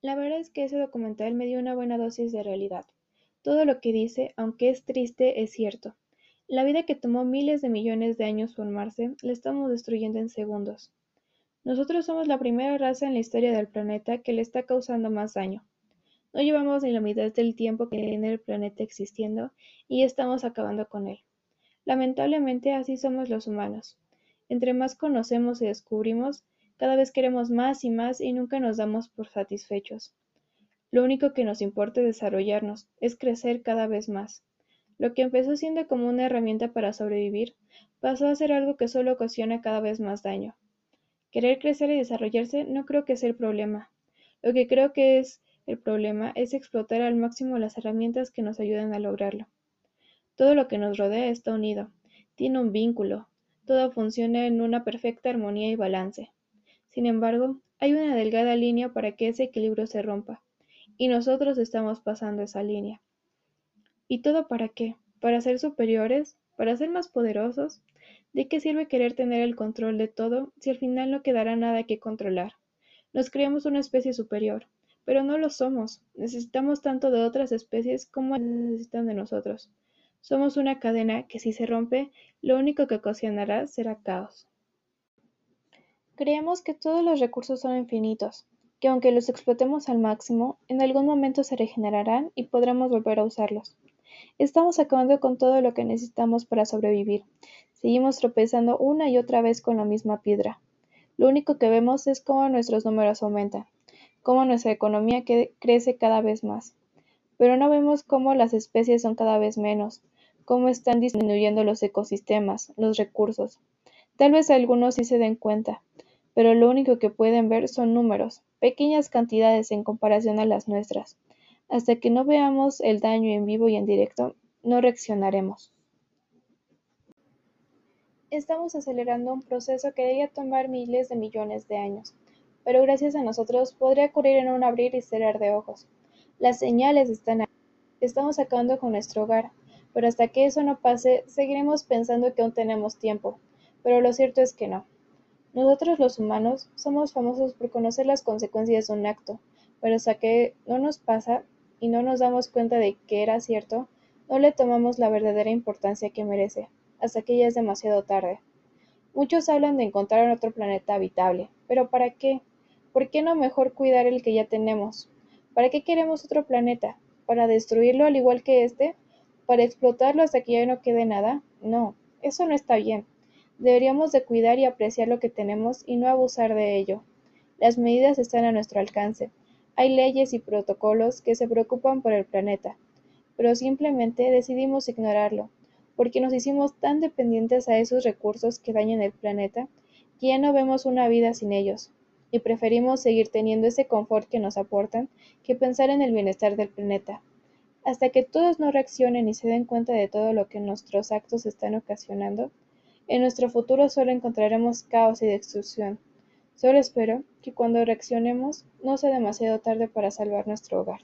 La verdad es que ese documental me dio una buena dosis de realidad. Todo lo que dice, aunque es triste, es cierto. La vida que tomó miles de millones de años formarse, la estamos destruyendo en segundos. Nosotros somos la primera raza en la historia del planeta que le está causando más daño. No llevamos ni la mitad del tiempo que tiene el planeta existiendo y estamos acabando con él. Lamentablemente así somos los humanos. Entre más conocemos y descubrimos, cada vez queremos más y más y nunca nos damos por satisfechos. Lo único que nos importa es desarrollarnos, es crecer cada vez más. Lo que empezó siendo como una herramienta para sobrevivir, pasó a ser algo que solo ocasiona cada vez más daño. Querer crecer y desarrollarse no creo que sea el problema. Lo que creo que es el problema es explotar al máximo las herramientas que nos ayudan a lograrlo. Todo lo que nos rodea está unido, tiene un vínculo, todo funciona en una perfecta armonía y balance. Sin embargo, hay una delgada línea para que ese equilibrio se rompa, y nosotros estamos pasando esa línea. ¿Y todo para qué? ¿Para ser superiores? ¿Para ser más poderosos? ¿De qué sirve querer tener el control de todo si al final no quedará nada que controlar? Nos creemos una especie superior, pero no lo somos. Necesitamos tanto de otras especies como necesitan de nosotros. Somos una cadena que si se rompe, lo único que ocasionará será caos. Creemos que todos los recursos son infinitos, que aunque los explotemos al máximo, en algún momento se regenerarán y podremos volver a usarlos. Estamos acabando con todo lo que necesitamos para sobrevivir. Seguimos tropezando una y otra vez con la misma piedra. Lo único que vemos es cómo nuestros números aumentan, cómo nuestra economía crece cada vez más. Pero no vemos cómo las especies son cada vez menos, cómo están disminuyendo los ecosistemas, los recursos. Tal vez algunos sí se den cuenta, pero lo único que pueden ver son números, pequeñas cantidades en comparación a las nuestras. Hasta que no veamos el daño en vivo y en directo, no reaccionaremos. Estamos acelerando un proceso que debería tomar miles de millones de años, pero gracias a nosotros podría ocurrir en un abrir y cerrar de ojos. Las señales están ahí. Estamos acabando con nuestro hogar, pero hasta que eso no pase, seguiremos pensando que aún tenemos tiempo, pero lo cierto es que no. Nosotros los humanos somos famosos por conocer las consecuencias de un acto, pero hasta que no nos pasa y no nos damos cuenta de que era cierto, no le tomamos la verdadera importancia que merece, hasta que ya es demasiado tarde. Muchos hablan de encontrar otro planeta habitable, pero ¿para qué? ¿Por qué no mejor cuidar el que ya tenemos? ¿Para qué queremos otro planeta? ¿Para destruirlo al igual que este? ¿Para explotarlo hasta que ya no quede nada? No, eso no está bien. Deberíamos de cuidar y apreciar lo que tenemos y no abusar de ello. Las medidas están a nuestro alcance. Hay leyes y protocolos que se preocupan por el planeta, pero simplemente decidimos ignorarlo, porque nos hicimos tan dependientes a esos recursos que dañan el planeta que ya no vemos una vida sin ellos, y preferimos seguir teniendo ese confort que nos aportan que pensar en el bienestar del planeta. Hasta que todos no reaccionen y se den cuenta de todo lo que nuestros actos están ocasionando, en nuestro futuro solo encontraremos caos y destrucción. Solo espero que cuando reaccionemos no sea demasiado tarde para salvar nuestro hogar.